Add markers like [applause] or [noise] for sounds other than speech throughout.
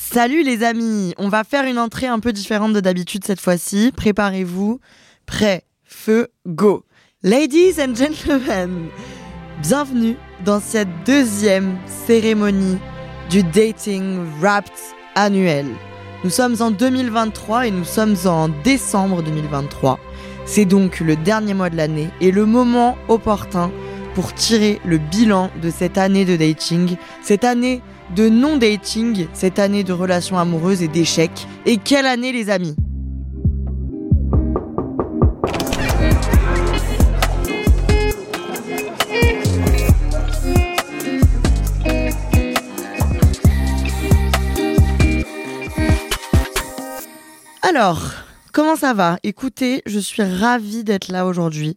Salut les amis, on va faire une entrée un peu différente de d'habitude cette fois-ci. Préparez-vous. Prêt, feu, go. Ladies and gentlemen, bienvenue dans cette deuxième cérémonie du Dating Wrapped annuel. Nous sommes en 2023 et nous sommes en décembre 2023. C'est donc le dernier mois de l'année et le moment opportun pour tirer le bilan de cette année de dating, cette année de non-dating, cette année de relations amoureuses et d'échecs. Et quelle année les amis? Alors, comment ça va? Écoutez, je suis ravie d'être là aujourd'hui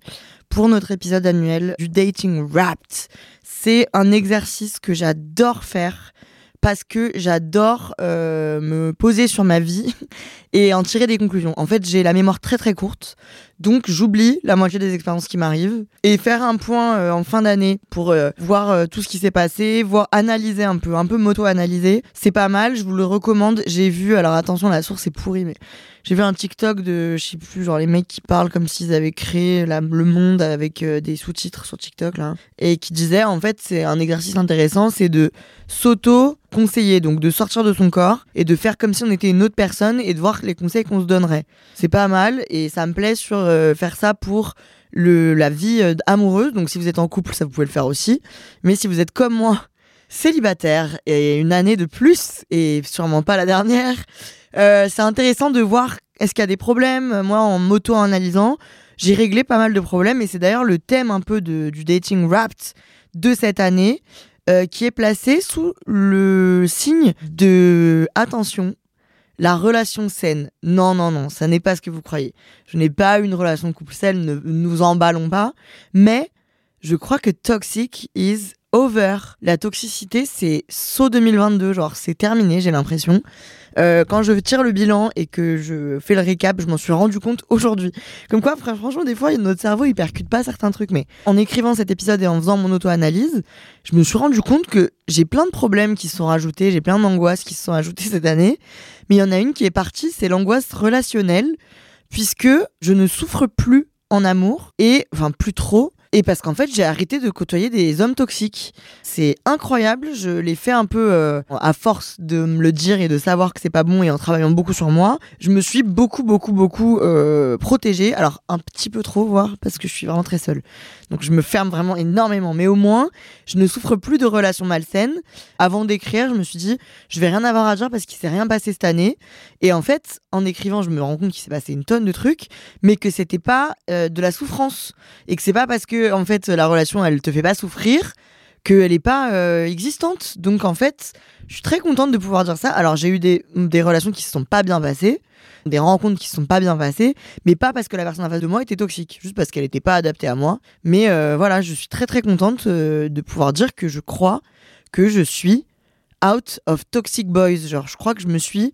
pour notre épisode annuel du Dating Wrapped. C'est un exercice que j'adore faire parce que j'adore euh, me poser sur ma vie [laughs] et en tirer des conclusions. En fait, j'ai la mémoire très très courte, donc j'oublie la moitié des expériences qui m'arrivent et faire un point euh, en fin d'année pour euh, voir tout ce qui s'est passé, voir analyser un peu, un peu moto-analyser, c'est pas mal. Je vous le recommande. J'ai vu, alors attention, la source est pourrie, mais j'ai vu un TikTok de, je sais plus, genre les mecs qui parlent comme s'ils avaient créé le monde avec des sous-titres sur TikTok là, et qui disaient en fait c'est un exercice intéressant, c'est de s'auto conseiller, donc de sortir de son corps et de faire comme si on était une autre personne et de voir les conseils qu'on se donnerait. C'est pas mal et ça me plaît sur euh, faire ça pour le, la vie euh, amoureuse. Donc si vous êtes en couple, ça vous pouvez le faire aussi. Mais si vous êtes comme moi, célibataire et une année de plus et sûrement pas la dernière, euh, c'est intéressant de voir est-ce qu'il y a des problèmes. Moi, en moto-analysant, j'ai réglé pas mal de problèmes et c'est d'ailleurs le thème un peu de, du dating wrapped de cette année. Euh, qui est placé sous le signe de attention, la relation saine. Non, non, non, ça n'est pas ce que vous croyez. Je n'ai pas une relation couple saine, ne nous emballons pas. Mais je crois que toxic is over. La toxicité, c'est saut 2022, genre c'est terminé, j'ai l'impression. Euh, quand je tire le bilan et que je fais le récap, je m'en suis rendu compte aujourd'hui. Comme quoi, franchement, des fois, notre cerveau, il percute pas certains trucs. Mais en écrivant cet épisode et en faisant mon auto-analyse, je me suis rendu compte que j'ai plein de problèmes qui se sont rajoutés, j'ai plein d'angoisses qui se sont ajoutées cette année. Mais il y en a une qui est partie, c'est l'angoisse relationnelle, puisque je ne souffre plus en amour et, enfin, plus trop et parce qu'en fait, j'ai arrêté de côtoyer des hommes toxiques. C'est incroyable. Je l'ai fait un peu euh, à force de me le dire et de savoir que c'est pas bon et en travaillant beaucoup sur moi. Je me suis beaucoup, beaucoup, beaucoup euh, protégée. Alors, un petit peu trop, voire, parce que je suis vraiment très seule. Donc, je me ferme vraiment énormément. Mais au moins, je ne souffre plus de relations malsaines. Avant d'écrire, je me suis dit, je vais rien avoir à dire parce qu'il s'est rien passé cette année. Et en fait, en écrivant, je me rends compte qu'il s'est passé une tonne de trucs, mais que c'était pas euh, de la souffrance. Et que c'est pas parce que en fait la relation elle te fait pas souffrir qu'elle est pas euh, existante. Donc en fait, je suis très contente de pouvoir dire ça. Alors j'ai eu des, relations qui se sont pas bien passées, des rencontres qui se sont pas bien passées, mais pas parce que la personne en face de moi était toxique, juste parce qu'elle n'était pas adaptée à moi. Mais euh, voilà, je suis très très contente euh, de pouvoir dire que je crois que je suis out of toxic boys. Genre, je crois que je me suis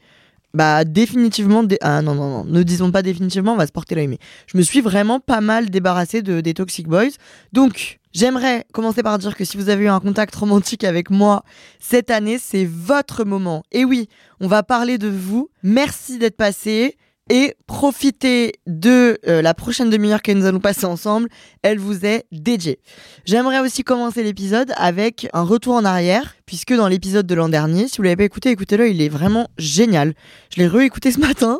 bah définitivement ah non non non ne disons pas définitivement on va se porter l'œil mais je me suis vraiment pas mal débarrassée de des toxic boys. Donc j'aimerais commencer par dire que si vous avez eu un contact romantique avec moi cette année c'est votre moment. Et oui on va parler de vous. Merci d'être passé et profitez de euh, la prochaine demi-heure que nous allons passer ensemble. Elle vous est dédiée. J'aimerais aussi commencer l'épisode avec un retour en arrière, puisque dans l'épisode de l'an dernier, si vous l'avez pas écouté, écoutez-le, il est vraiment génial. Je l'ai réécouté ce matin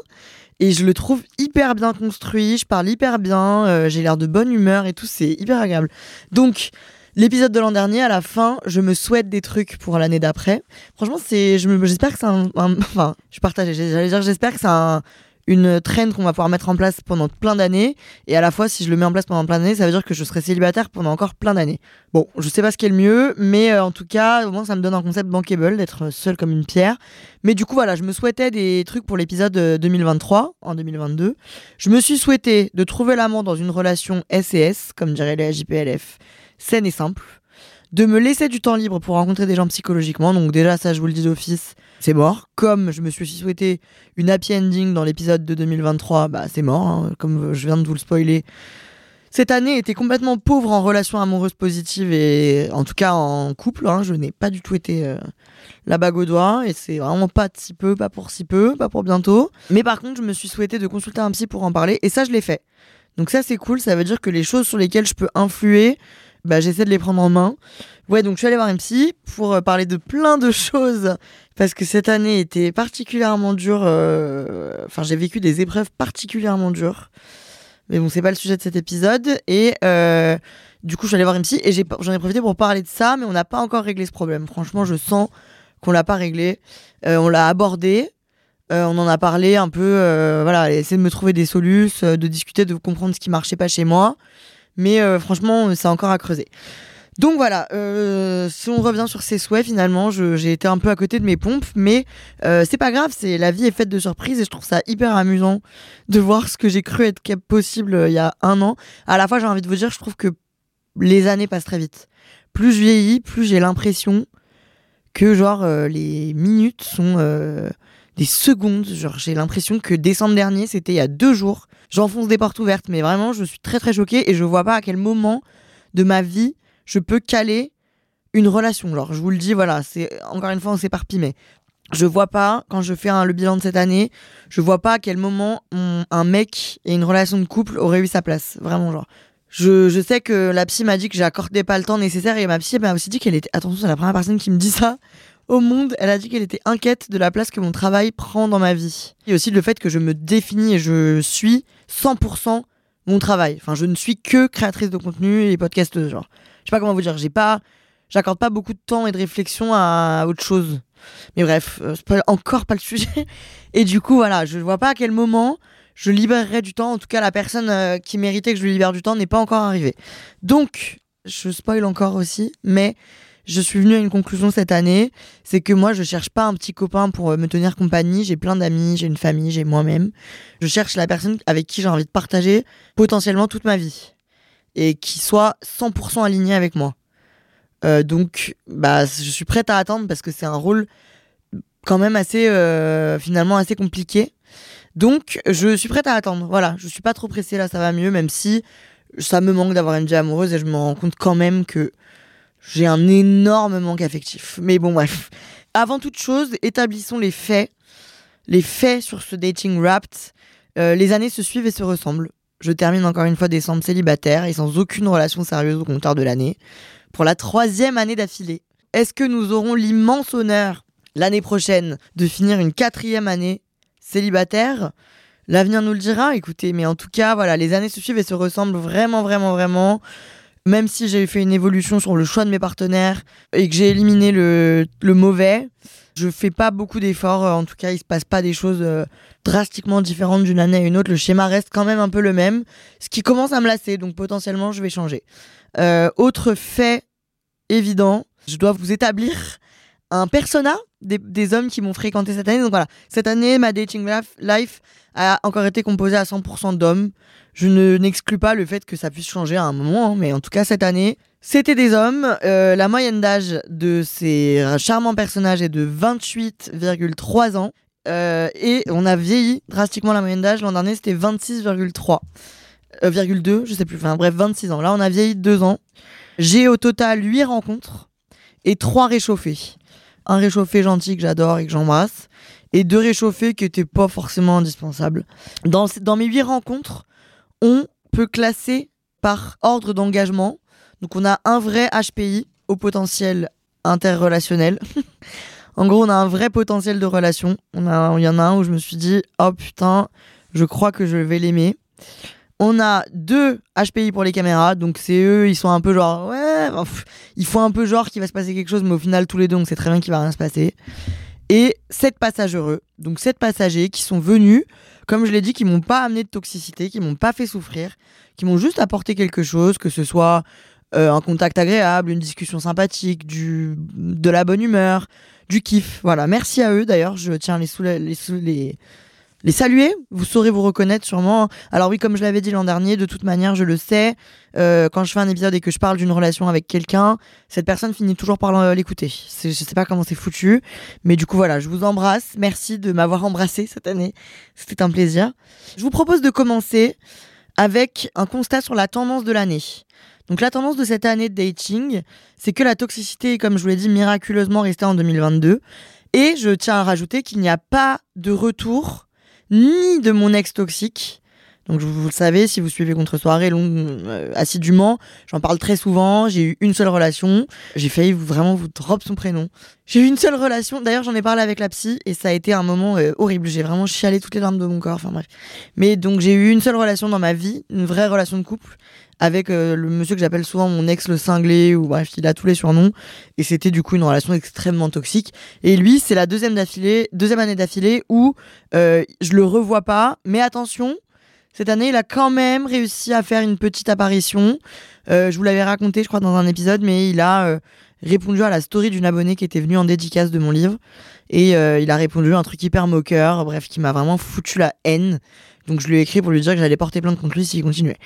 et je le trouve hyper bien construit. Je parle hyper bien, euh, j'ai l'air de bonne humeur et tout, c'est hyper agréable. Donc L'épisode de l'an dernier, à la fin, je me souhaite des trucs pour l'année d'après. Franchement, c'est, j'espère que c'est un, [laughs] enfin, je partage, j'allais dire, j'espère que c'est un, une trend qu'on va pouvoir mettre en place pendant plein d'années. Et à la fois, si je le mets en place pendant plein d'années, ça veut dire que je serai célibataire pendant encore plein d'années. Bon, je sais pas ce qui est le mieux, mais euh, en tout cas, au moins, ça me donne un concept bankable d'être seul comme une pierre. Mais du coup, voilà, je me souhaitais des trucs pour l'épisode 2023, euh, en 2022. Je me suis souhaité de trouver l'amour dans une relation SES, comme dirait les JPLF, saine et simple de me laisser du temps libre pour rencontrer des gens psychologiquement. Donc déjà, ça, je vous le dis d'office, c'est mort. Comme je me suis souhaité une happy ending dans l'épisode de 2023, bah c'est mort. Hein. Comme je viens de vous le spoiler. Cette année était complètement pauvre en relations amoureuses positives et en tout cas en couple. Hein. Je n'ai pas du tout été euh, la bague au doigt et c'est vraiment pas de si peu, pas pour si peu, pas pour bientôt. Mais par contre, je me suis souhaité de consulter un psy pour en parler et ça, je l'ai fait. Donc ça, c'est cool. Ça veut dire que les choses sur lesquelles je peux influer, bah, j'essaie de les prendre en main. Ouais, donc je suis allée voir psy pour euh, parler de plein de choses parce que cette année était particulièrement dure. Euh, enfin, j'ai vécu des épreuves particulièrement dures. Mais bon, c'est pas le sujet de cet épisode. Et euh, du coup, je suis allée voir psy et j'en ai, profité pour parler de ça, mais on n'a pas encore réglé ce problème. Franchement, je sens qu'on l'a pas réglé. on l'a abordé. on en a parlé un peu, voilà, essayer de me trouver des solutions, de discuter, de comprendre ce qui marchait pas chez moi. Mais euh, franchement, c'est encore à creuser. Donc voilà, euh, si on revient sur ces souhaits, finalement, j'ai été un peu à côté de mes pompes, mais euh, c'est pas grave, c'est la vie est faite de surprises et je trouve ça hyper amusant de voir ce que j'ai cru être possible il y a un an. À la fois, j'ai envie de vous dire, je trouve que les années passent très vite. Plus je vieillis, plus j'ai l'impression que genre les minutes sont des secondes. Genre, j'ai l'impression que décembre dernier, c'était il y a deux jours. J'enfonce des portes ouvertes, mais vraiment, je suis très très choquée et je vois pas à quel moment de ma vie je peux caler une relation. Genre, je vous le dis, voilà, c'est encore une fois, on s'éparpille, mais je vois pas, quand je fais le bilan de cette année, je vois pas à quel moment un mec et une relation de couple auraient eu sa place. Vraiment, genre. Je, je sais que la psy m'a dit que j'accordais pas le temps nécessaire et ma psy m'a aussi dit qu'elle était. Attention, c'est la première personne qui me dit ça au monde. Elle a dit qu'elle était inquiète de la place que mon travail prend dans ma vie. Et aussi le fait que je me définis et je suis 100% mon travail. Enfin, je ne suis que créatrice de contenu et podcasteuse, genre. Je sais pas comment vous dire, j'ai pas j'accorde pas beaucoup de temps et de réflexion à autre chose. Mais bref, euh, c'est pas, encore pas le sujet. [laughs] Et du coup, voilà, je vois pas à quel moment je libérerai du temps. En tout cas, la personne euh, qui méritait que je lui libère du temps n'est pas encore arrivée. Donc, je spoil encore aussi, mais je suis venue à une conclusion cette année, c'est que moi je cherche pas un petit copain pour euh, me tenir compagnie, j'ai plein d'amis, j'ai une famille, j'ai moi-même. Je cherche la personne avec qui j'ai envie de partager potentiellement toute ma vie et qui soit 100% alignée avec moi. Euh, donc bah je suis prête à attendre parce que c'est un rôle quand même assez euh, finalement assez compliqué. Donc je suis prête à attendre. Voilà, je suis pas trop pressée là, ça va mieux même si ça me manque d'avoir une vie amoureuse et je me rends compte quand même que j'ai un énorme manque affectif. Mais bon, bref. Avant toute chose, établissons les faits. Les faits sur ce dating wrapped. Euh, les années se suivent et se ressemblent. Je termine encore une fois décembre célibataire et sans aucune relation sérieuse au compteur de l'année. Pour la troisième année d'affilée. Est-ce que nous aurons l'immense honneur l'année prochaine de finir une quatrième année célibataire? L'avenir nous le dira, écoutez, mais en tout cas, voilà, les années se suivent et se ressemblent vraiment, vraiment, vraiment même si j'ai fait une évolution sur le choix de mes partenaires et que j'ai éliminé le, mauvais, je fais pas beaucoup d'efforts. En tout cas, il se passe pas des choses euh, drastiquement différentes d'une année à une autre. Le schéma reste quand même un peu le même, ce qui commence à me lasser. Donc potentiellement, je vais changer. Euh, autre fait évident, je dois vous établir un persona des, hommes qui m'ont fréquenté cette année. Donc voilà, cette année, ma dating life a encore été composée à 100% d'hommes. Je ne n'exclus pas le fait que ça puisse changer à un moment, hein, mais en tout cas cette année, c'était des hommes. Euh, la moyenne d'âge de ces charmants personnages est de 28,3 ans. Euh, et on a vieilli drastiquement la moyenne d'âge. L'an dernier, c'était 26,3. Euh, 2, je sais plus. Enfin bref, 26 ans. Là, on a vieilli 2 ans. J'ai au total 8 rencontres et 3 réchauffés un réchauffé gentil que j'adore et que j'embrasse, et deux réchauffés qui n'étaient pas forcément indispensables. Dans, dans mes huit rencontres, on peut classer par ordre d'engagement. Donc on a un vrai HPI au potentiel interrelationnel. [laughs] en gros, on a un vrai potentiel de relation. Il y en a un où je me suis dit, oh putain, je crois que je vais l'aimer. On a deux HPI pour les caméras, donc c'est eux, ils sont un peu genre, ouais, il faut un peu genre qu'il va se passer quelque chose, mais au final, tous les deux, on sait très bien qu'il va rien se passer. Et sept passagers heureux, donc sept passagers qui sont venus comme je l'ai dit, qui m'ont pas amené de toxicité, qui m'ont pas fait souffrir, qui m'ont juste apporté quelque chose, que ce soit euh, un contact agréable, une discussion sympathique, du, de la bonne humeur, du kiff. Voilà, merci à eux d'ailleurs, je tiens les, sous, les, les, les saluer, vous saurez vous reconnaître sûrement. Alors oui, comme je l'avais dit l'an dernier, de toute manière, je le sais, euh, quand je fais un épisode et que je parle d'une relation avec quelqu'un, cette personne finit toujours par l'écouter. Je sais pas comment c'est foutu, mais du coup voilà, je vous embrasse. Merci de m'avoir embrassé cette année. C'était un plaisir. Je vous propose de commencer avec un constat sur la tendance de l'année. Donc la tendance de cette année de dating, c'est que la toxicité, comme je vous l'ai dit, miraculeusement restée en 2022. Et je tiens à rajouter qu'il n'y a pas de retour ni de mon ex toxique. Donc vous, le savez, si vous suivez Contre Soirée long, euh, assidûment, j'en parle très souvent. J'ai eu une seule relation. J'ai failli vraiment vous drop son prénom. J'ai eu une seule relation. D'ailleurs, j'en ai parlé avec la psy et ça a été un moment euh, horrible. J'ai vraiment chialé toutes les larmes de mon corps. Enfin bref. Mais donc j'ai eu une seule relation dans ma vie, une vraie relation de couple avec euh, le monsieur que j'appelle souvent mon ex le cinglé ou bref il a tous les surnoms. Et c'était du coup une relation extrêmement toxique. Et lui c'est la deuxième d'affilée deuxième année d'affilée où euh, je le revois pas. Mais attention cette année il a quand même réussi à faire une petite apparition. Euh, je vous l'avais raconté je crois dans un épisode mais il a euh, répondu à la story d'une abonnée qui était venue en dédicace de mon livre. Et il a répondu un truc hyper moqueur bref qui m'a vraiment foutu la haine donc je lui ai écrit pour lui dire que j'allais porter plainte contre lui s'il continuait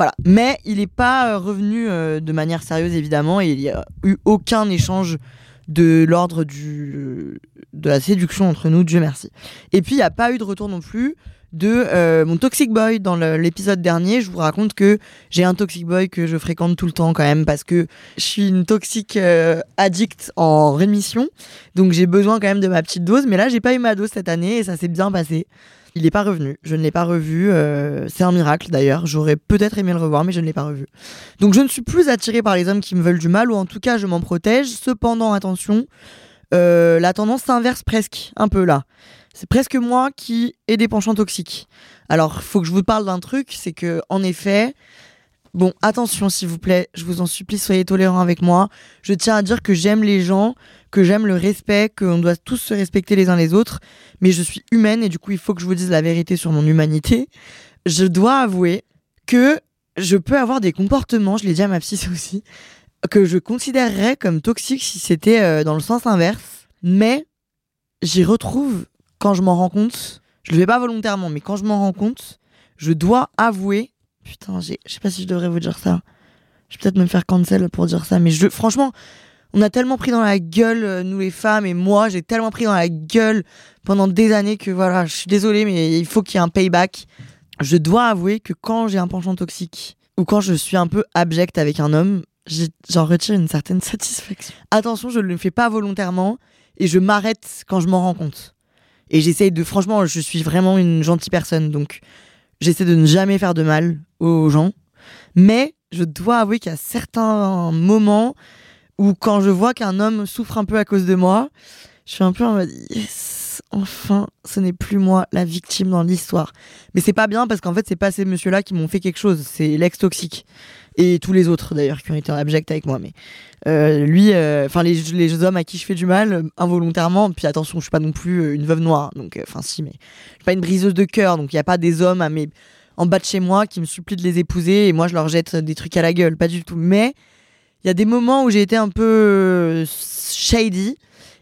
voilà. Mais il n'est pas euh, revenu euh, de manière sérieuse, évidemment, et il n'y a eu aucun échange de l'ordre du de la séduction entre nous, Dieu merci. Et puis il n'y a pas eu de retour non plus de euh, mon toxic boy dans l'épisode dernier. Je vous raconte que j'ai un toxic boy que je fréquente tout le temps quand même parce que je suis une toxique addict en rémission, donc j'ai besoin quand même de ma petite dose. Mais là j'ai pas eu ma dose cette année et ça s'est bien passé. Il n'est pas revenu. Je ne l'ai pas revu. Euh, c'est un miracle d'ailleurs. J'aurais peut-être aimé le revoir, mais je ne l'ai pas revu. Donc je ne suis plus attirée par les hommes qui me veulent du mal, ou en tout cas je m'en protège. Cependant, attention, euh, la tendance s'inverse presque, un peu là. C'est presque moi qui ai des penchants toxiques. Alors, faut que je vous parle d'un truc, c'est que en effet, Bon, attention s'il vous plaît, je vous en supplie, soyez tolérants avec moi. Je tiens à dire que j'aime les gens, que j'aime le respect, qu'on doit tous se respecter les uns les autres, mais je suis humaine et du coup il faut que je vous dise la vérité sur mon humanité. Je dois avouer que je peux avoir des comportements, je l'ai dit à ma psy aussi, que je considérerais comme toxiques si c'était euh, dans le sens inverse, mais j'y retrouve quand je m'en rends compte, je le fais pas volontairement, mais quand je m'en rends compte, je dois avouer Putain, je sais pas si je devrais vous dire ça. Je vais peut-être me faire cancel pour dire ça, mais je, franchement, on a tellement pris dans la gueule, euh, nous les femmes, et moi, j'ai tellement pris dans la gueule pendant des années que voilà, je suis désolée, mais il faut qu'il y ait un payback. Je dois avouer que quand j'ai un penchant toxique, ou quand je suis un peu abjecte avec un homme, j'en retire une certaine [laughs] satisfaction. Attention, je ne le fais pas volontairement, et je m'arrête quand je m'en rends compte. Et j'essaye de, franchement, je suis vraiment une gentille personne, donc j'essaie de ne jamais faire de mal aux gens. Mais je dois avouer qu'il y a certains moments où quand je vois qu'un homme souffre un peu à cause de moi, je suis un peu en mode yes, enfin, ce n'est plus moi la victime dans l'histoire. Mais c'est pas bien parce qu'en fait, c'est pas ces messieurs-là qui m'ont fait quelque chose, c'est l'ex toxique et tous les autres d'ailleurs qui ont été abjects avec moi. Mais euh, lui, euh, enfin les, les, hommes à qui je fais du mal involontairement. Puis attention, je suis pas non plus euh, une veuve noire, donc enfin si, mais je suis pas une briseuse de cœur, donc il y a pas des hommes à mes en bas de chez moi qui me supplient de les épouser et moi je leur jette des trucs à la gueule, pas du tout. Mais il y a des moments où j'ai été un peu shady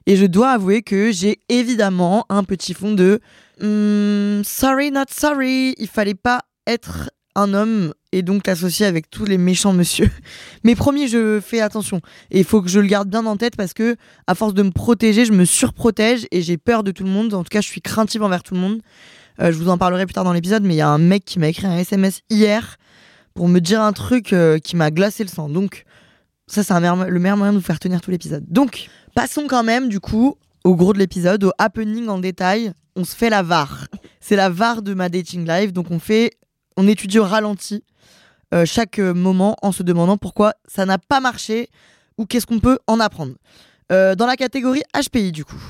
et je dois avouer que j'ai évidemment un petit fond de hmm, sorry not sorry. Il fallait pas être un homme et donc l'associer avec tous les méchants monsieur. [laughs] Mais promis, je fais attention. Et il faut que je le garde bien en tête parce que, à force de me protéger, je me surprotège et j'ai peur de tout le monde. En tout cas, je suis craintive envers tout le monde. Euh, je vous en parlerai plus tard dans l'épisode, mais il y a un mec qui m'a écrit un SMS hier pour me dire un truc euh, qui m'a glacé le sang. Donc, ça, c'est le meilleur moyen de vous faire tenir tout l'épisode. Donc, passons quand même, du coup, au gros de l'épisode, au happening en détail. On se fait la VAR. C'est la VAR de ma dating live. Donc, on fait on étudie au ralenti euh, chaque euh, moment en se demandant pourquoi ça n'a pas marché ou qu'est-ce qu'on peut en apprendre. Euh, dans la catégorie HPI, du coup,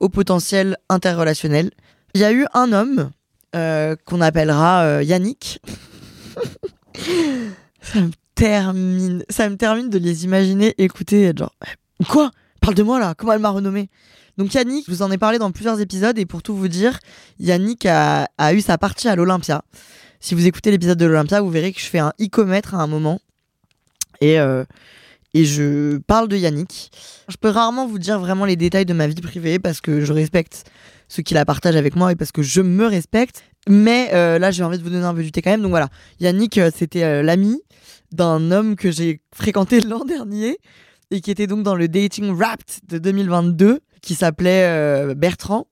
au potentiel interrelationnel, il y a eu un homme qu'on appellera Yannick. [laughs] ça me termine, ça me termine de les imaginer écouter, genre, quoi? Parle de moi là, comment elle m'a renommé Donc Yannick, je vous en ai parlé dans plusieurs épisodes et pour tout vous dire, Yannick a, eu sa partie à l'Olympia. Si vous écoutez l'épisode de l'Olympia, vous verrez que je fais un icomètre à un moment. Et, euh, et je parle de Yannick. Je peux rarement vous dire vraiment les détails de ma vie privée parce que je respecte ceux qui la partagent avec moi et parce que je me respecte. Mais euh, là, j'ai envie de vous donner un peu du thé quand même. Donc voilà, Yannick, euh, c'était l'ami d'un homme que j'ai fréquenté [laughs] l'an dernier et qui était donc dans le Dating Wrapped de 2022 qui s'appelait euh, Bertrand.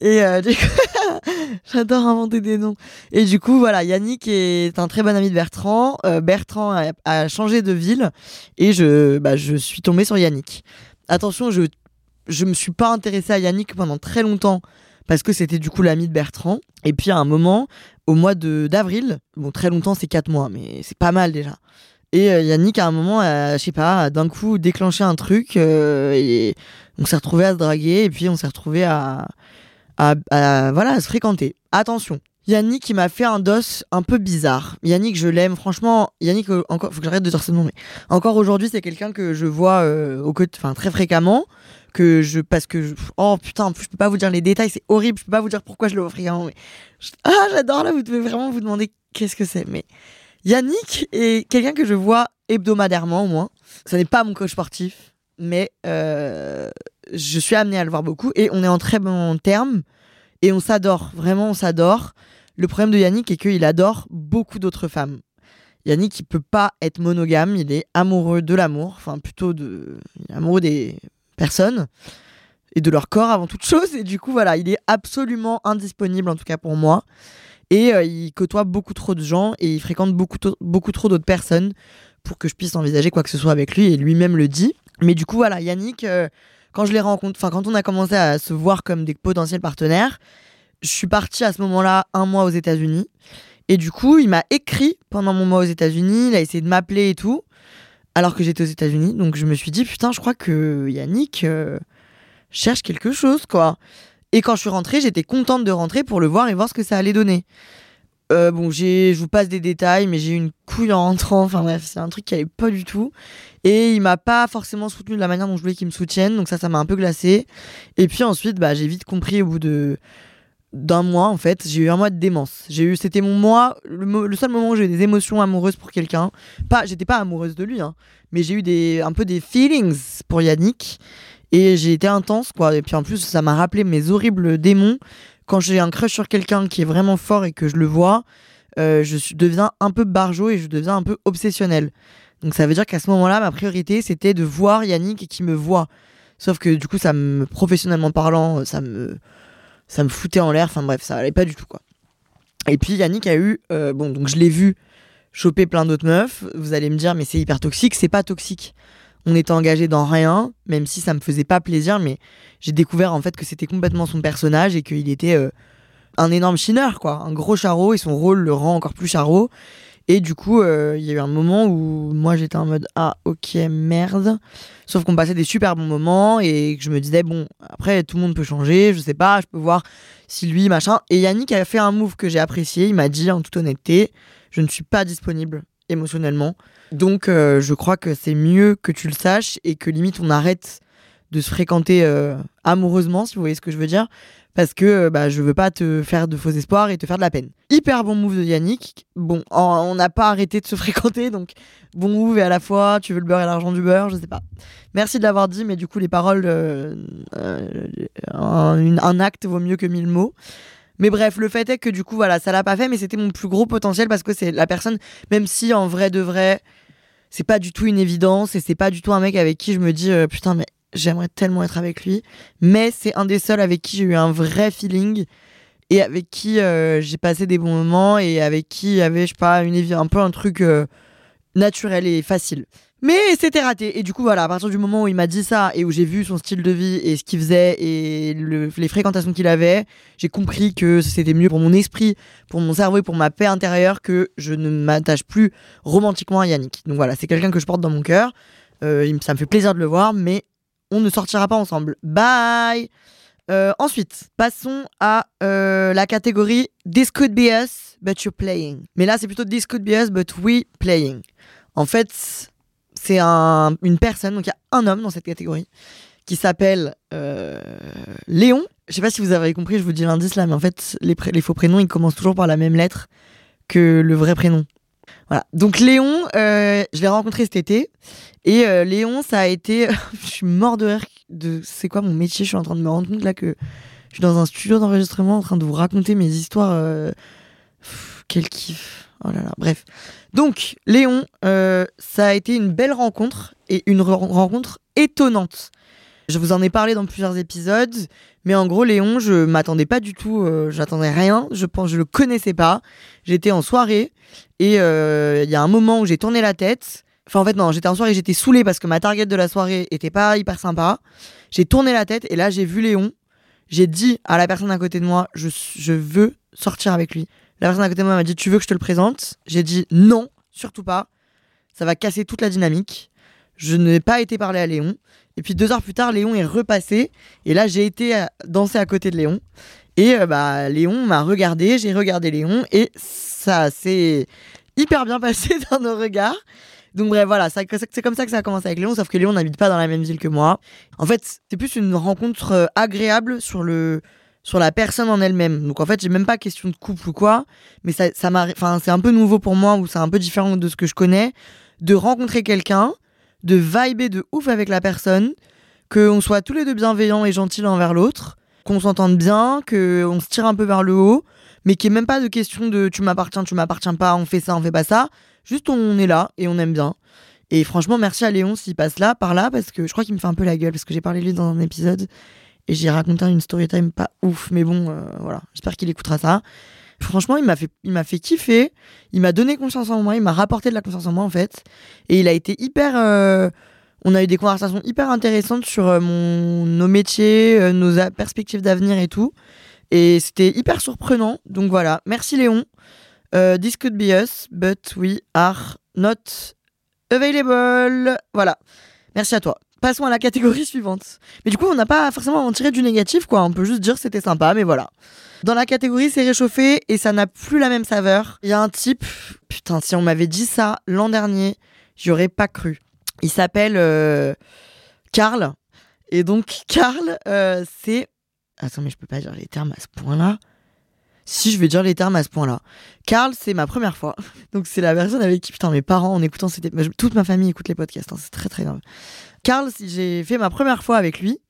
Et euh, [laughs] du coup, j'adore inventer des noms. Et du coup, voilà, Yannick est un très bon ami de Bertrand. Euh, Bertrand a, changé de ville et je, bah, je suis tombée sur Yannick. Attention, je je me suis pas intéressée à Yannick pendant très longtemps parce que c'était du coup l'ami de Bertrand. Et puis à un moment, au mois de d'avril, bon très longtemps c'est quatre mois, mais c'est pas mal déjà. Et euh, Yannick à un moment, a, je sais pas, d'un coup déclenché un truc euh, et on s'est retrouvé à se draguer et puis on s'est retrouvé à, voilà à se fréquenter. Attention. Yannick, il m'a fait un dos un peu bizarre. Yannick, je l'aime. Franchement, Yannick, euh, encore, faut que j'arrête de dire ce nom, mais encore aujourd'hui, c'est quelqu'un que je vois euh, au enfin très fréquemment, que je parce que oh putain, je peux pas vous dire les détails, c'est horrible. Je peux pas vous dire pourquoi je l'ai offert. hein, mais ah, j'adore là. Vous devez vraiment vous demander qu'est-ce que c'est. Mais Yannick est quelqu'un que je vois hebdomadairement au moins. Ce n'est pas mon coach sportif, mais euh, je suis amenée à le voir beaucoup et on est en très bon terme et on s'adore. Vraiment, on s'adore. Le problème de Yannick est qu'il adore beaucoup d'autres femmes. Yannick, il peut pas être monogame, il est amoureux de l'amour, enfin plutôt de, il amoureux des personnes et de leur corps avant toute chose. Et du coup, voilà, il est absolument indisponible, en tout cas pour moi. Et euh, il côtoie beaucoup trop de gens et il fréquente beaucoup, trop d'autres personnes pour que je puisse envisager quoi que ce soit avec lui. Et lui-même le dit. Mais du coup, voilà, Yannick, euh, quand je quand on a commencé à se voir comme des potentiels partenaires, je suis partie à ce moment-là un mois aux États-Unis. Et du coup, il m'a écrit pendant mon mois aux États-Unis. Il a essayé de m'appeler et tout, alors que j'étais aux États-Unis. Donc je me suis dit, putain, je crois que Yannick euh, cherche quelque chose, quoi. Et quand je suis rentrée, j'étais contente de rentrer pour le voir et voir ce que ça allait donner. Euh, bon, j'ai, je vous passe des détails, mais j'ai eu une couille en rentrant. Enfin bref, c'est un truc qui allait pas du tout. Et il m'a pas forcément soutenu de la manière dont je voulais qu'il me soutienne. Donc ça, ça m'a un peu glacé. Et puis ensuite, bah, j'ai vite compris au bout de d'un mois en fait, j'ai eu un mois de démence. J'ai eu, c'était mon mois, le, seul moment où j'ai eu des émotions amoureuses pour quelqu'un. Pas, j'étais pas amoureuse de lui, hein, mais j'ai eu des, un peu des feelings pour Yannick et j'ai été intense quoi. Et puis en plus, ça m'a rappelé mes horribles démons quand j'ai un crush sur quelqu'un qui est vraiment fort et que je le vois. euh, je deviens un peu barjot et je deviens un peu obsessionnel. Donc ça veut dire qu'à ce moment-là, ma priorité c'était de voir Yannick et qu'il me voit. Sauf que du coup, ça me professionnellement parlant, ça me ça me foutait en l'air. Enfin bref, ça allait pas du tout quoi. Et puis Yannick a eu, euh, bon donc je l'ai vu choper plein d'autres meufs. Vous allez me dire mais c'est hyper toxique, c'est pas toxique. On était engagé dans rien, même si ça me faisait pas plaisir, mais j'ai découvert en fait que c'était complètement son personnage et qu'il était euh, un énorme chineur quoi, un gros charreau et son rôle le rend encore plus charreau. Et du coup, euh, il y a eu un moment où moi j'étais en mode ah ok merde. Sauf qu'on passait des super bons moments et que je me disais bon après tout le monde peut changer, je sais pas, je peux voir si lui machin. Et Yannick a fait un move que j'ai apprécié. Il m'a dit en toute honnêteté, je ne suis pas disponible émotionnellement. Donc euh, je crois que c'est mieux que tu le saches et que limite on arrête de se fréquenter euh, amoureusement si vous voyez ce que je veux dire parce que euh, bah, je veux pas te faire de faux espoirs et te faire de la peine. Hyper bon move de Yannick. Bon, on n'a pas arrêté de se [laughs] fréquenter, donc bon move et à la fois tu veux le beurre et l'argent du beurre, je sais pas. Merci de l'avoir dit, mais du coup les paroles, euh, un acte vaut mieux que mille mots. Mais bref, le fait est que du coup voilà, ça l'a pas fait, mais c'était mon plus gros potentiel parce que c'est la personne, même si en vrai de vrai, c'est pas du tout une évidence et c'est pas du tout un mec avec qui je me dis euh, putain mais j'aimerais tellement être avec lui. Mais c'est un des seuls avec qui j'ai eu un vrai feeling et avec qui euh, j'ai passé des bons moments et avec qui il y avait je sais pas une un peu un truc euh, naturel et facile mais c'était raté et du coup voilà à partir du moment où il m'a dit ça et où j'ai vu son style de vie et ce qu'il faisait et le- les fréquentations qu'il avait j'ai compris que c'était mieux pour mon esprit pour mon cerveau et pour ma paix intérieure que je ne m'attache plus romantiquement à Yannick donc voilà c'est quelqu'un que je porte dans mon cœur Euh, ça me fait plaisir de le voir mais on ne sortira pas ensemble. Bye Euh, Ensuite, passons à euh, la catégorie This could be us, but you're playing. Mais là, c'est plutôt This could be us, but we playing. En fait, c'est un, une personne, donc il y a un homme dans cette catégorie, qui s'appelle euh, Léon, je sais pas si vous avez compris, je vous dis l'indice là, mais en fait, les, faux prénoms, ils commencent toujours par la même lettre que le vrai prénom. Voilà. Donc Léon, euh, je l'ai rencontré cet été. Et euh, Léon, ça a été... [laughs] je suis mort de rire de... C'est quoi mon métier Je suis en train de me rendre compte là que je suis dans un studio d'enregistrement en train de vous raconter mes histoires. Quel kiff. Oh bref. Donc, Léon, ça a été une belle rencontre et une rencontre étonnante. Je vous en ai parlé dans plusieurs épisodes, mais en gros, Léon, je m'attendais pas du tout, euh, j'attendais rien, je pense, je le connaissais pas. J'étais en soirée et euh, il y a un moment où j'ai tourné la tête. Enfin, en fait, non, j'étais en soirée, j'étais saoulée parce que ma target de la soirée était pas hyper sympa. J'ai tourné la tête et là, j'ai vu Léon. J'ai dit à la personne à côté de moi, je veux sortir avec lui. La personne à côté de moi m'a dit, tu veux que je te le présente? J'ai dit non, surtout pas. Ça va casser toute la dynamique. Je n'ai pas été parler à Léon. Et puis deux heures plus tard, Léon est repassé. Et là, j'ai été danser à côté de Léon. Et euh, bah, Léon m'a regardé, j'ai regardé Léon. Et ça s'est hyper bien [laughs] passé dans nos regards. Donc bref, voilà, c'est comme ça que ça a commencé avec Léon, sauf que Léon n'habite pas dans la même ville que moi. En fait, c'est plus une rencontre euh, agréable sur le sur la personne en elle-même. Donc en fait, j'ai même pas question de couple ou quoi, mais ça, ça enfin, c'est un peu nouveau pour moi ou c'est un peu différent de ce que je connais de rencontrer quelqu'un de vibrer de ouf avec la personne, qu'on soit tous les deux bienveillants et gentils envers l'autre, qu'on s'entende bien, qu'on se tire un peu vers le haut, mais qu'il n'y ait même pas de question de tu m'appartiens, tu m'appartiens pas, on fait ça, on fait pas ça. Juste on est là et on aime bien. Et franchement, merci à Léon s'il passe là, par là, parce que je crois qu'il me fait un peu la gueule, parce que j'ai parlé de lui dans un épisode et j'ai raconté une story time pas ouf, mais bon, euh, voilà, j'espère qu'il écoutera ça. Franchement, il m'a fait, fait kiffer. Il m'a donné confiance en moi. Il m'a rapporté de la confiance en moi, en fait. Et il a été hyper. Euh, on a eu des conversations hyper intéressantes sur euh, mon, nos métiers, nos perspectives d'avenir et tout. Et c'était hyper surprenant. Donc voilà. Merci Léon. this could be us, but we are not available. Voilà. Merci à toi. Passons à la catégorie [laughs] suivante. Mais du coup, on n'a pas forcément en tirer du négatif, quoi. On peut juste dire c'était sympa, mais voilà. Dans la catégorie, c'est réchauffé et ça n'a plus la même saveur. Il y a un type, putain, si on m'avait dit ça l'an dernier, j'y aurais pas cru. Il s'appelle euh, Karl. Et donc, Karl, euh, c'est. Attends, mais je peux pas dire les termes à ce point-là. Si, je vais dire les termes à ce point-là. Karl, c'est ma première fois. [laughs] Donc, c'est la personne avec qui, putain, mes parents, en écoutant, c'était. Toute ma famille écoute les podcasts, hein, c'est très très grave. Karl, j'ai fait ma première fois avec lui.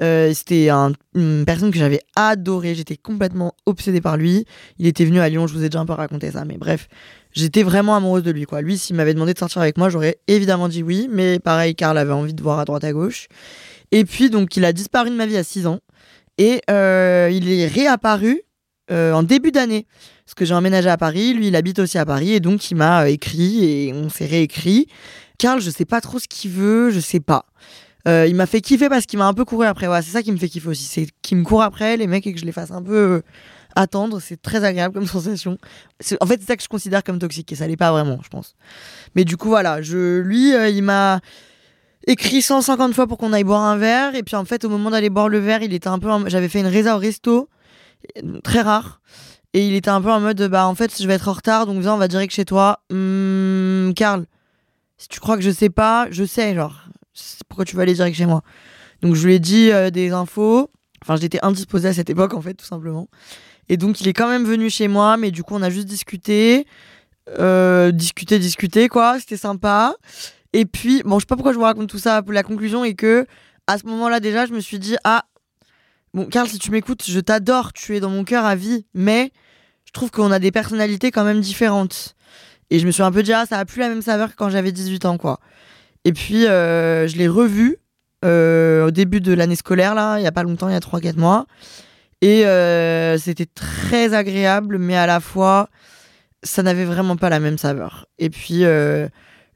Euh, c'était une personne que j'avais adorée. J'étais complètement obsédée par lui. Il était venu à Lyon. Je vous ai déjà un peu raconté ça, mais bref, j'étais vraiment amoureuse de lui. Quoi. Lui, s'il m'avait demandé de sortir avec moi, j'aurais évidemment dit oui. Mais pareil, Karl avait envie de voir à droite à gauche. Et puis, donc, il a disparu de ma vie à 6 ans. Et euh, il est réapparu euh, en début d'année. Parce que j'ai emménagé à Paris. Lui, il habite aussi à Paris. Et donc, il m'a écrit et on s'est réécrit. Karl, je sais pas trop ce qu'il veut. Je sais pas. Euh, il m'a fait kiffer parce qu'il m'a un peu couru après. C'est ça qui me fait kiffer aussi. C'est qu'il me court après, les mecs, et que je les fasse un peu euh, attendre. C'est très agréable comme [laughs] sensation. En fait, c'est ça que je considère comme toxique et ça l'est pas vraiment, je pense. Mais du coup, voilà. Je, lui, euh, il m'a écrit 150 fois pour qu'on aille boire un verre. Et puis, en fait, au moment d'aller boire le verre, il était un peu. J'avais fait une résa au resto, très rare. Et il était un peu en mode, bah, en fait, je vais être en retard, donc viens, on va direct chez toi. Hum, Karl, si tu crois que je sais pas, je sais, genre pourquoi tu vas aller direct chez moi Donc je lui ai dit euh, des infos. Enfin, j'étais indisposée à cette époque, en fait, tout simplement. Et donc, il est quand même venu chez moi, mais du coup, on a juste discuté. Euh, discuté, discuté, quoi. C'était sympa. Et puis, bon, je sais pas pourquoi je vous raconte tout ça. La conclusion est que, à ce moment-là, déjà, je me suis dit, ah, bon, Karl, si tu m'écoutes, je t'adore, tu es dans mon cœur à vie, mais je trouve qu'on a des personnalités quand même différentes. Et je me suis un peu dit, ah, ça a plus la même saveur que quand j'avais 18 ans, quoi. Et puis, euh, je l'ai revu euh, au début de l'année scolaire, là, il n'y a pas longtemps, il y a 3-4 mois. Et euh, c'était très agréable, mais à la fois, ça n'avait vraiment pas la même saveur. Et puis,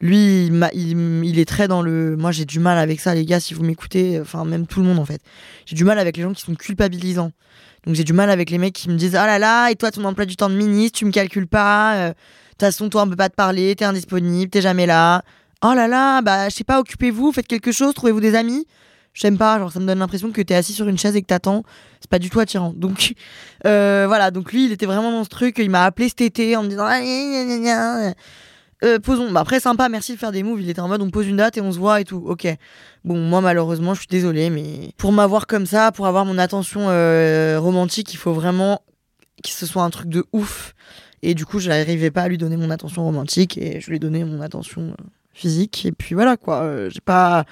lui, il, il, est très dans le. Moi, j'ai du mal avec ça, les gars, si vous m'écoutez, enfin, même tout le monde, en fait. J'ai du mal avec les gens qui sont culpabilisants. Donc, j'ai du mal avec les mecs qui me disent Ah là là, et toi, ton emploi du temps de ministre, tu me calcules pas. De toute façon, toi, on peut pas te parler, t'es indisponible, t'es jamais là oh là là, bah je sais pas, occupez-vous, faites quelque chose, trouvez-vous des amis. J'aime pas, genre ça me donne l'impression que t'es assis sur une chaise et que t'attends. C'est pas du tout attirant. Donc euh, voilà, donc lui il était vraiment dans ce truc. Il m'a appelé cet été en me disant. Euh, posons. Bah, après, sympa, merci de faire des moves. Il était en mode, on pose une date et on se voit et tout. Ok. Bon, moi, malheureusement, je suis désolée, mais pour m'avoir comme ça, pour avoir mon attention euh, romantique, il faut vraiment que ce soit un truc de ouf. Et du coup, je n'arrivais pas à lui donner mon attention romantique et je lui ai donné mon attention euh, physique. Et puis voilà, quoi. J'ai pas.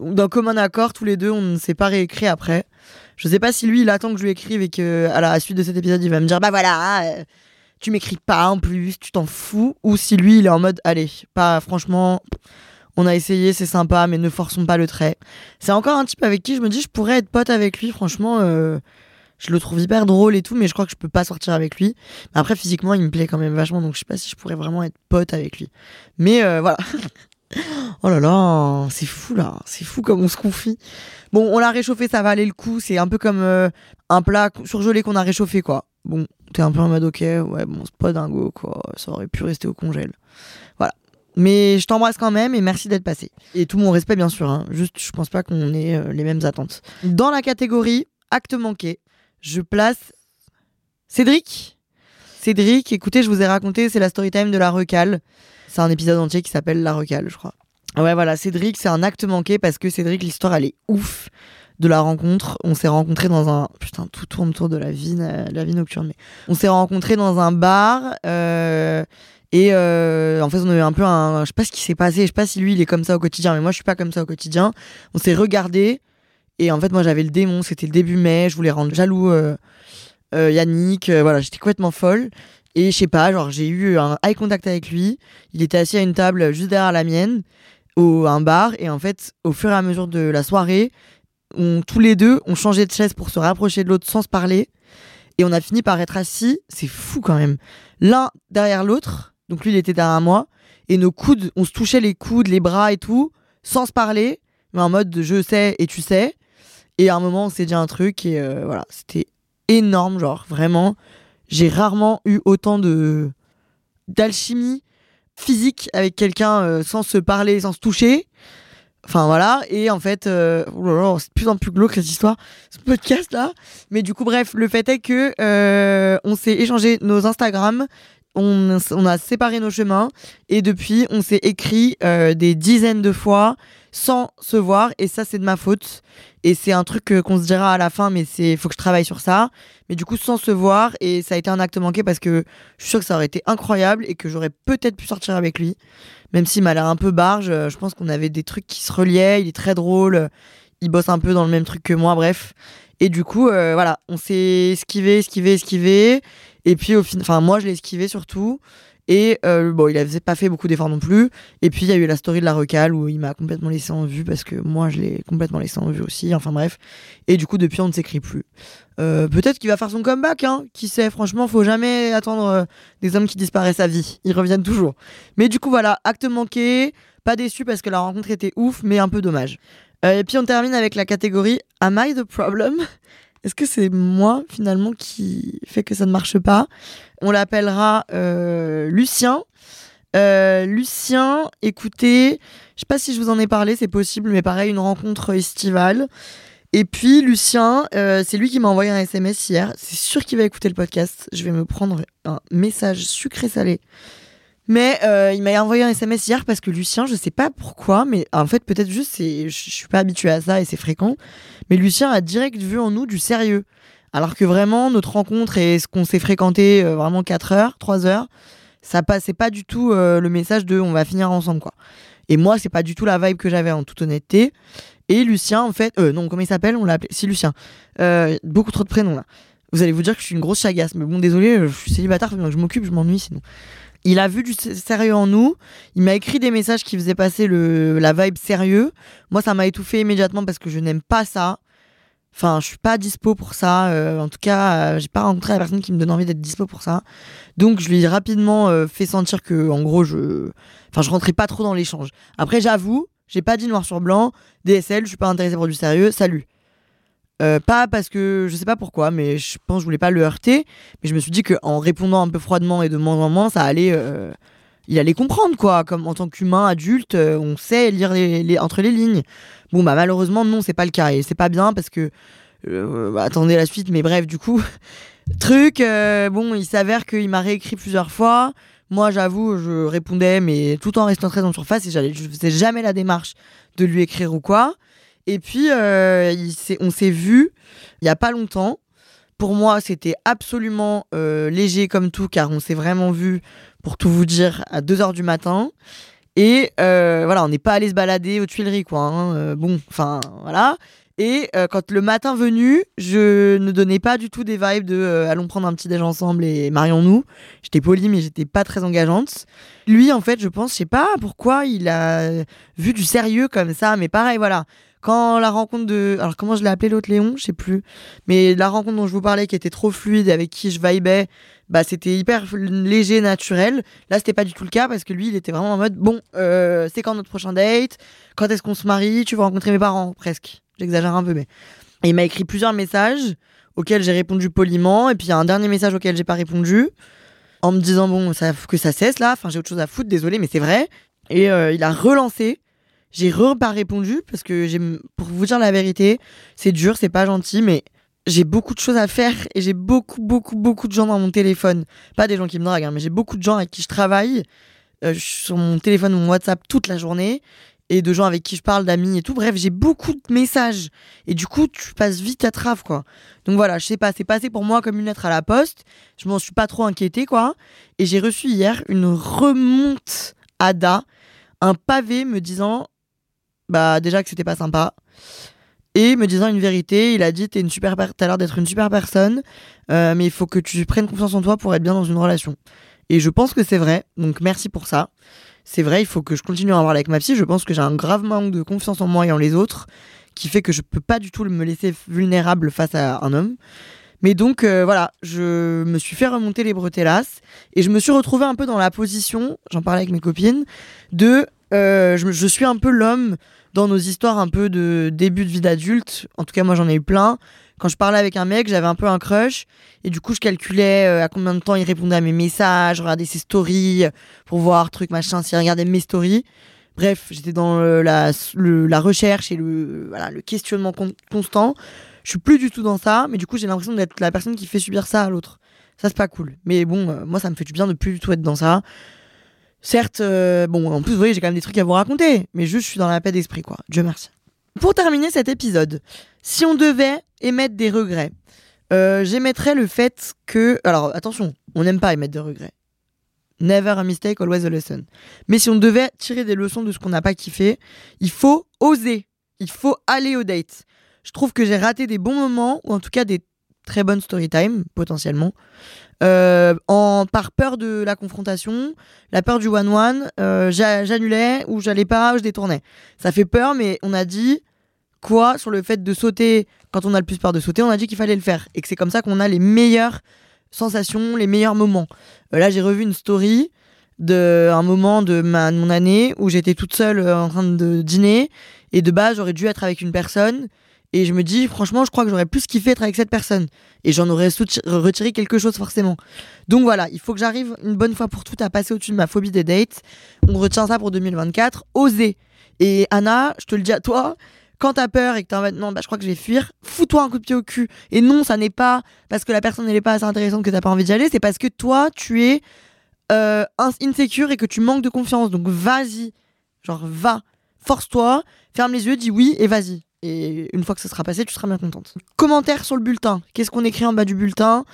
D'un commun accord, tous les deux, on ne s'est pas réécrit après. Je sais pas si lui, il attend que je lui écrive et que à la suite de cet épisode, il va me dire, bah voilà tu m'écris pas en plus, tu t'en fous, ou si lui il est en mode allez, pas franchement, on a essayé, c'est sympa, mais ne forçons pas le trait. C'est encore un type avec qui je me dis je pourrais être pote avec lui, franchement, euh, je le trouve hyper drôle et tout, mais je crois que je peux pas sortir avec lui. Mais après physiquement il me plaît quand même vachement, donc je sais pas si je pourrais vraiment être pote avec lui. Mais euh, voilà. [laughs] oh là là, c'est fou là, c'est fou comme on se confie. Bon, on l'a réchauffé, ça va aller le coup. C'est un peu comme euh, un plat surgelé qu'on a réchauffé, quoi. Bon, t'es un peu en mode ok, ouais, bon, c'est pas dingo, quoi. Ça aurait pu rester au congèle. Voilà. Mais je t'embrasse quand même et merci d'être passé. Et tout mon respect, bien sûr. Hein. Juste, je pense pas qu'on ait euh, les mêmes attentes. Dans la catégorie acte manqué, je place Cédric. Cédric, écoutez, je vous ai raconté, c'est la story time de la recale. C'est un épisode entier qui s'appelle La recale, je crois. Ouais, voilà, Cédric, c'est un acte manqué parce que Cédric, l'histoire, elle est ouf de la rencontre. On s'est rencontrés dans un. Putain, tout tourne autour de la vie, la vie nocturne. Mais on s'est rencontrés dans un bar. Euh, et euh, en fait, on a eu un peu un. Je sais pas ce qui s'est passé. Je sais pas si lui, il est comme ça au quotidien. Mais moi, je suis pas comme ça au quotidien. On s'est regardé. Et en fait, moi, j'avais le démon. C'était le début mai. Je voulais rendre jaloux euh, Yannick. voilà, j'étais complètement folle. Et je sais pas, genre, j'ai eu un eye contact avec lui. Il était assis à une table juste derrière la mienne, au un bar. Et en fait, au fur et à mesure de la soirée, on, tous les deux, ont changé de chaise pour se rapprocher de l'autre sans se parler. Et on a fini par être assis, c'est fou quand même, l'un derrière l'autre. Donc lui, il était derrière moi. Et nos coudes, on se touchait les coudes, les bras et tout, sans se parler, mais en mode je sais et tu sais. Et à un moment, on s'est dit un truc et euh, voilà, c'était énorme, genre vraiment. J'ai rarement eu autant de d'alchimie physique avec quelqu'un euh, sans se parler, sans se toucher. Enfin voilà, et en fait, euh, oh c'est de plus en plus glauque cette histoire, ce podcast là. Mais du coup, bref, le fait est que euh, on s'est échangé nos Instagram, on, a séparé nos chemins, et depuis, on s'est écrit euh, des dizaines de fois sans se voir, et ça, c'est de ma faute. Et c'est un truc qu'on se dira à la fin, mais c'est faut que je travaille sur ça. Mais du coup, sans se voir, et ça a été un acte manqué parce que je suis sûre que ça aurait été incroyable et que j'aurais peut-être pu sortir avec lui même s'il m'a l'air un peu barge, euh, je pense qu'on avait des trucs qui se reliaient. Il est très drôle, il bosse un peu dans le même truc que moi, bref. Et du coup, euh, voilà, on s'est esquivé, esquivé, esquivé. Et puis, au final, enfin, moi, je l'ai esquivé surtout. Et euh, bon, il avait pas fait beaucoup d'efforts non plus. Et puis il y a eu la story de la recale où il m'a complètement laissé en vue parce que moi je l'ai complètement laissé en vue aussi. Enfin bref. Et du coup depuis on ne s'écrit plus. Euh, peut-être qu'il va faire son comeback, hein. Qui sait, franchement, faut jamais attendre euh, des hommes qui disparaissent à vie. Ils reviennent toujours. Mais du coup, voilà, acte manqué. Pas déçu parce que la rencontre était ouf, mais un peu dommage. et puis on termine avec la catégorie Am I the problem? Est-ce que c'est moi finalement qui fait que ça ne marche pas? On l'appellera euh, Lucien. Euh, Lucien, écoutez, je sais pas si je vous en ai parlé, c'est possible, mais pareil, une rencontre estivale. Et puis Lucien, euh, c'est lui qui m'a envoyé un SMS hier. C'est sûr qu'il va écouter le podcast. Je vais me prendre un message sucré-salé mais euh, il m'a envoyé un SMS hier parce que Lucien, je sais pas pourquoi, mais en fait peut-être juste c'est, je suis pas habitué à ça et c'est fréquent. Mais Lucien a direct vu en nous du sérieux, alors que vraiment notre rencontre et ce qu'on s'est fréquenté euh, vraiment 4 heures, 3 heures, ça passait pas du tout euh, le message de on va finir ensemble quoi. Et moi c'est pas du tout la vibe que j'avais en toute honnêteté. Et Lucien en fait, non comment il s'appelle? On l'a appelé, si Lucien. beaucoup trop de prénoms là. Vous allez vous dire que je suis une grosse chagasse, mais bon désolé, je suis célibataire, je m'occupe, je m'ennuie sinon. Il a vu du sérieux en nous. Il m'a écrit des messages qui faisaient passer le, la vibe sérieux. Moi, ça m'a étouffé immédiatement parce que je n'aime pas ça. Enfin, je suis pas dispo pour ça. Euh, en tout cas, euh, j'ai pas rencontré la personne qui me donne envie d'être dispo pour ça. Donc, je lui ai rapidement euh, fait sentir que, en gros, je, enfin, je rentrais pas trop dans l'échange. Après, j'avoue, j'ai pas dit noir sur blanc. DSL, je suis pas intéressé pour du sérieux. Salut. Euh, pas parce que je sais pas pourquoi, mais je pense que je voulais pas le heurter. Mais je me suis dit qu'en répondant un peu froidement et de moins en moins, ça allait. Euh, il allait comprendre quoi. Comme en tant qu'humain adulte, euh, on sait lire les, entre les lignes. Bon bah malheureusement non, c'est pas le cas et c'est pas bien parce que bah, attendez la suite. Mais bref, du coup, [laughs] truc. bon, il s'avère qu'il m'a réécrit plusieurs fois. Moi, j'avoue, je répondais, mais tout en restant très en surface et je faisais jamais la démarche de lui écrire ou quoi. Et puis, euh, on s'est vu il y a pas longtemps. Pour moi, c'était absolument euh, léger comme tout, car on s'est vraiment vu, pour tout vous dire, à 2h du matin. Et euh, voilà, on n'est pas allé se balader aux Tuileries, quoi. hein. Bon, enfin, voilà. Et quand le matin venu, je ne donnais pas du tout des vibes de allons prendre un petit déj ensemble et marions-nous. J'étais polie, mais j'étais pas très engageante. Lui, en fait, je pense, je sais pas pourquoi il a vu du sérieux comme ça, mais pareil, voilà. Quand la rencontre de. Alors, comment je l'ai appelé l'autre Léon Je sais plus. Mais la rencontre dont je vous parlais, qui était trop fluide, avec qui je vibais, bah, c'était hyper léger, naturel. Là, c'était pas du tout le cas parce que lui, il était vraiment en mode bon, euh, c'est quand notre prochain date? Quand est-ce qu'on se marie? Tu veux rencontrer mes parents? Presque. J'exagère un peu, mais. Et il m'a écrit plusieurs messages auxquels j'ai répondu poliment. Et puis, il y a un dernier message auquel j'ai pas répondu en me disant bon, ça, que ça cesse là. Enfin, j'ai autre chose à foutre, désolé, mais c'est vrai. Et euh, il a relancé. J'ai re pas répondu parce que j'ai, pour vous dire la vérité, c'est dur, c'est pas gentil, mais j'ai beaucoup de choses à faire et j'ai beaucoup, beaucoup, beaucoup de gens dans mon téléphone. Pas des gens qui me draguent, hein, mais j'ai beaucoup de gens avec qui je travaille euh, sur mon téléphone, mon WhatsApp toute la journée et de gens avec qui je parle, d'amis et tout. Bref, j'ai beaucoup de messages et du coup, tu passes vite à trave, quoi. Donc voilà, je sais pas, c'est passé pour moi comme une lettre à la poste. Je m'en suis pas trop inquiétée, quoi. Et j'ai reçu hier une remonte Ada, un pavé me disant, bah déjà que c'était pas sympa et me disant une vérité. Il a dit T'es une super per- t'as l'air d'être une super personne, euh, mais il faut que tu prennes confiance en toi pour être bien dans une relation. Et je pense que c'est vrai, donc merci pour ça. C'est vrai, il faut que je continue à en parler avec ma psy. Je pense que j'ai un grave manque de confiance en moi et en les autres, qui fait que je peux pas du tout me laisser vulnérable face à un homme. Mais donc euh, voilà, je me suis fait remonter les bretellas et je me suis retrouvée un peu dans la position, j'en parlais avec mes copines, de euh, je, suis un peu l'homme dans nos histoires un peu de début de vie d'adulte. En tout cas, moi j'en ai eu plein. Quand je parlais avec un mec, j'avais un peu un crush et du coup je calculais euh, à combien de temps il répondait à mes messages, regardais ses stories pour voir truc machin, s'il regardait mes stories. Bref, j'étais dans la, recherche et le, questionnement con- constant. Je suis plus du tout dans ça, mais du coup j'ai l'impression d'être la personne qui fait subir ça à l'autre. Ça c'est pas cool. Mais bon, euh, moi ça me fait du bien de plus du tout être dans ça. Certes, euh, bon, en plus vous voyez j'ai quand même des trucs à vous raconter, mais juste je suis dans la paix d'esprit quoi. Dieu merci. Pour terminer cet épisode, si on devait émettre des regrets, euh, j'émettrais le fait que, alors attention, on n'aime pas émettre des regrets. Never a mistake, always a lesson. Mais si on devait tirer des leçons de ce qu'on n'a pas kiffé, il faut oser. Il faut aller au date. Je trouve que j'ai raté des bons moments, ou en tout cas des très bonnes story time, potentiellement, euh, en, par peur de la confrontation, la peur du one-one, euh, j'a- j'annulais ou j'allais pas, je détournais. Ça fait peur, mais on a dit quoi sur le fait de sauter? Quand on a le plus peur de sauter, on a dit qu'il fallait le faire et que c'est comme ça qu'on a les meilleures sensations, les meilleurs moments. Euh, là, j'ai revu une story de un moment de ma de mon année où j'étais toute seule euh, en train de dîner et de base j'aurais dû être avec une personne et je me dis franchement je crois que j'aurais plus kiffé être avec cette personne. Et j'en aurais retiré quelque chose forcément. Donc voilà il faut que j'arrive une bonne fois pour toutes à passer au-dessus de ma phobie des dates. On retient ça pour 2024 oser et Anna je te le dis à toi quand t'as peur et que t'es en mode non bah je crois que je vais fuir fous-toi un coup de pied au cul. Et non ça n'est pas parce que la personne n'est pas assez intéressante que t'as pas envie d'y aller c'est parce que toi tu es euh, ins- insécure et que tu manques de confiance. Donc vas-y, genre va, force-toi, ferme les yeux, dis oui et vas-y. Et une fois que ça sera passé, tu seras bien contente. Commentaire sur le bulletin. Qu'est-ce qu'on écrit en bas du bulletin?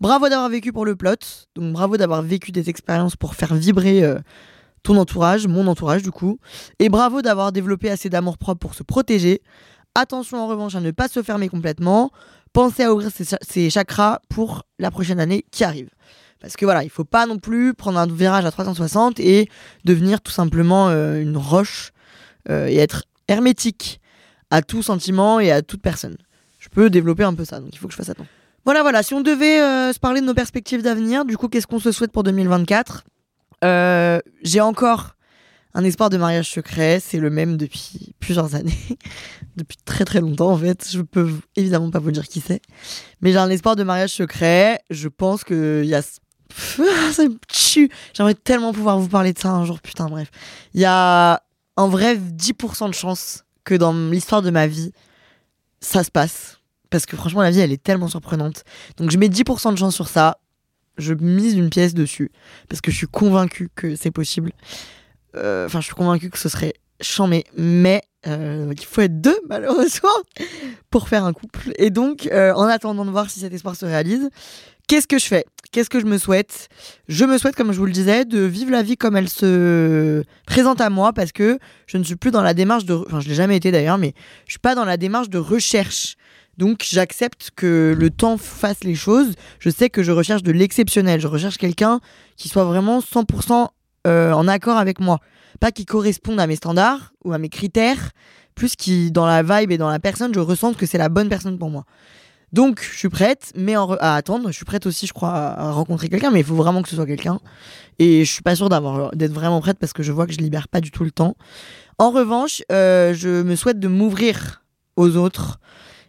Bravo d'avoir vécu pour le plot. Donc bravo d'avoir vécu des expériences pour faire vibrer euh, ton entourage, mon entourage du coup. Et bravo d'avoir développé assez d'amour propre pour se protéger. Attention en revanche à ne pas se fermer complètement. Pensez à ouvrir ses, cha- ses chakras pour la prochaine année qui arrive. Parce que voilà, il faut pas non plus prendre un virage à 360 et devenir tout simplement euh, une roche euh, et être hermétique à tout sentiment et à toute personne. Je peux développer un peu ça, donc il faut que je fasse attention. Voilà, voilà, si on devait euh, se parler de nos perspectives d'avenir, du coup, qu'est-ce qu'on se souhaite pour 2024 Euh, J'ai encore un espoir de mariage secret, c'est le même depuis plusieurs années, [laughs] depuis très très longtemps en fait. Je peux évidemment pas vous dire qui c'est, mais j'ai un espoir de mariage secret. Je pense que il y a [laughs] ça me tue. J'aimerais tellement pouvoir vous parler de ça un jour, putain, bref. Il y a en vrai 10% de chance que dans l'histoire de ma vie, ça se passe. Parce que franchement, la vie, elle est tellement surprenante. Donc je mets 10% de chance sur ça. je mise une pièce dessus parce que je suis convaincue que c'est possible. Euh, Enfin, je suis convaincue que ce serait chambé, mais euh, il faut être deux malheureusement pour faire un couple. Et donc, euh, en attendant de voir si cet espoir se réalise, qu'est-ce que je fais? Qu'est-ce que je me souhaite? Je me souhaite, comme je vous le disais, de vivre la vie comme elle se présente à moi, parce que je ne suis plus dans la démarche de, enfin, je l'ai jamais été d'ailleurs, mais je suis pas dans la démarche de recherche. Donc j'accepte que le temps fasse les choses. Je sais que je recherche de l'exceptionnel. Je recherche quelqu'un qui soit vraiment 100% euh, en accord avec moi. Pas qui corresponde à mes standards ou à mes critères, plus qui, dans la vibe et dans la personne, je ressens que c'est la bonne personne pour moi. Donc je suis prête, mais à attendre. Je suis prête aussi, je crois, à à rencontrer quelqu'un, mais il faut vraiment que ce soit quelqu'un. Et je suis pas sûre d'avoir d'être vraiment prête parce que je vois que je libère pas du tout le temps. En revanche, euh, je me souhaite de m'ouvrir aux autres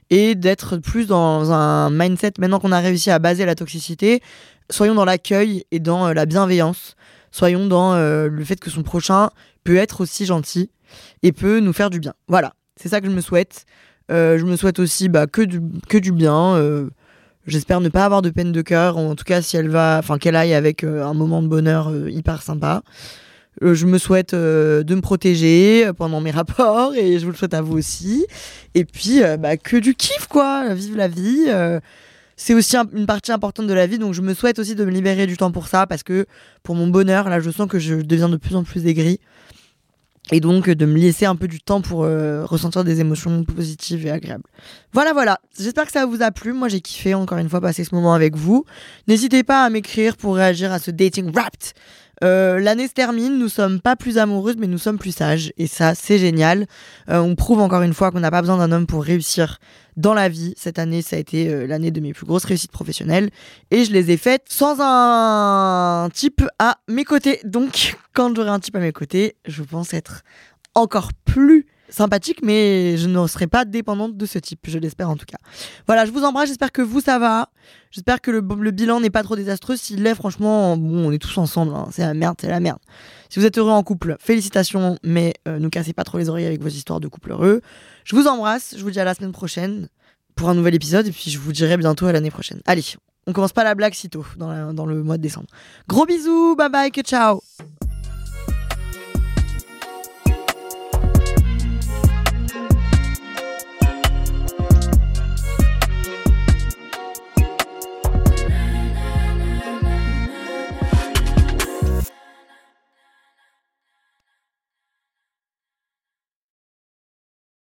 et d'être plus dans un mindset, maintenant qu'on a réussi à baser la toxicité, soyons dans l'accueil et dans euh, la bienveillance. Soyons dans euh, le fait que son prochain peut être aussi gentil et peut nous faire du bien. Voilà, c'est ça que je me souhaite. Euh, je me souhaite aussi bah, que, du, que du bien. euh, J'espère ne pas avoir de peine de cœur, en tout cas si elle va, enfin qu'elle aille avec euh, un moment de bonheur hyper sympa. Je me souhaite de me protéger pendant mes rapports et je vous le souhaite à vous aussi. Et puis bah, que du kiff quoi, vive la vie. c'est aussi un- une partie importante de la vie, donc je me souhaite aussi de me libérer du temps pour ça parce que pour mon bonheur, là je sens que je deviens de plus en plus aigri. Et donc euh, de me laisser un peu du temps pour euh, ressentir des émotions positives et agréables. Voilà, voilà. J'espère que ça vous a plu. Moi, j'ai kiffé encore une fois passer ce moment avec vous. N'hésitez pas à m'écrire pour réagir à ce dating wrapped. Euh, L'année se termine, nous sommes pas plus amoureuses, mais nous sommes plus sages. Et ça, c'est génial. Euh, on prouve encore une fois qu'on n'a pas besoin d'un homme pour réussir dans la vie. Cette année, ça a été euh, l'année de mes plus grosses réussites professionnelles. Et je les ai faites sans un type à mes côtés. Donc, quand j'aurai un type à mes côtés, je pense être encore plus sympathique, mais je ne serai pas dépendante de ce type, je l'espère en tout cas. Voilà, je vous embrasse, j'espère que vous ça va. J'espère que le, bilan n'est pas trop désastreux. S'il l'est, franchement, bon, on est tous ensemble, hein. c'est la merde, c'est la merde. Si vous êtes heureux en couple, félicitations, mais euh, ne cassez pas trop les oreilles avec vos histoires de couple heureux. Je vous embrasse, je vous dis à la semaine prochaine pour un nouvel épisode, et puis je vous dirai bientôt à l'année prochaine. Allez, on commence pas la blague si tôt, dans, dans le mois de décembre. Gros bisous, bye bye, que ciao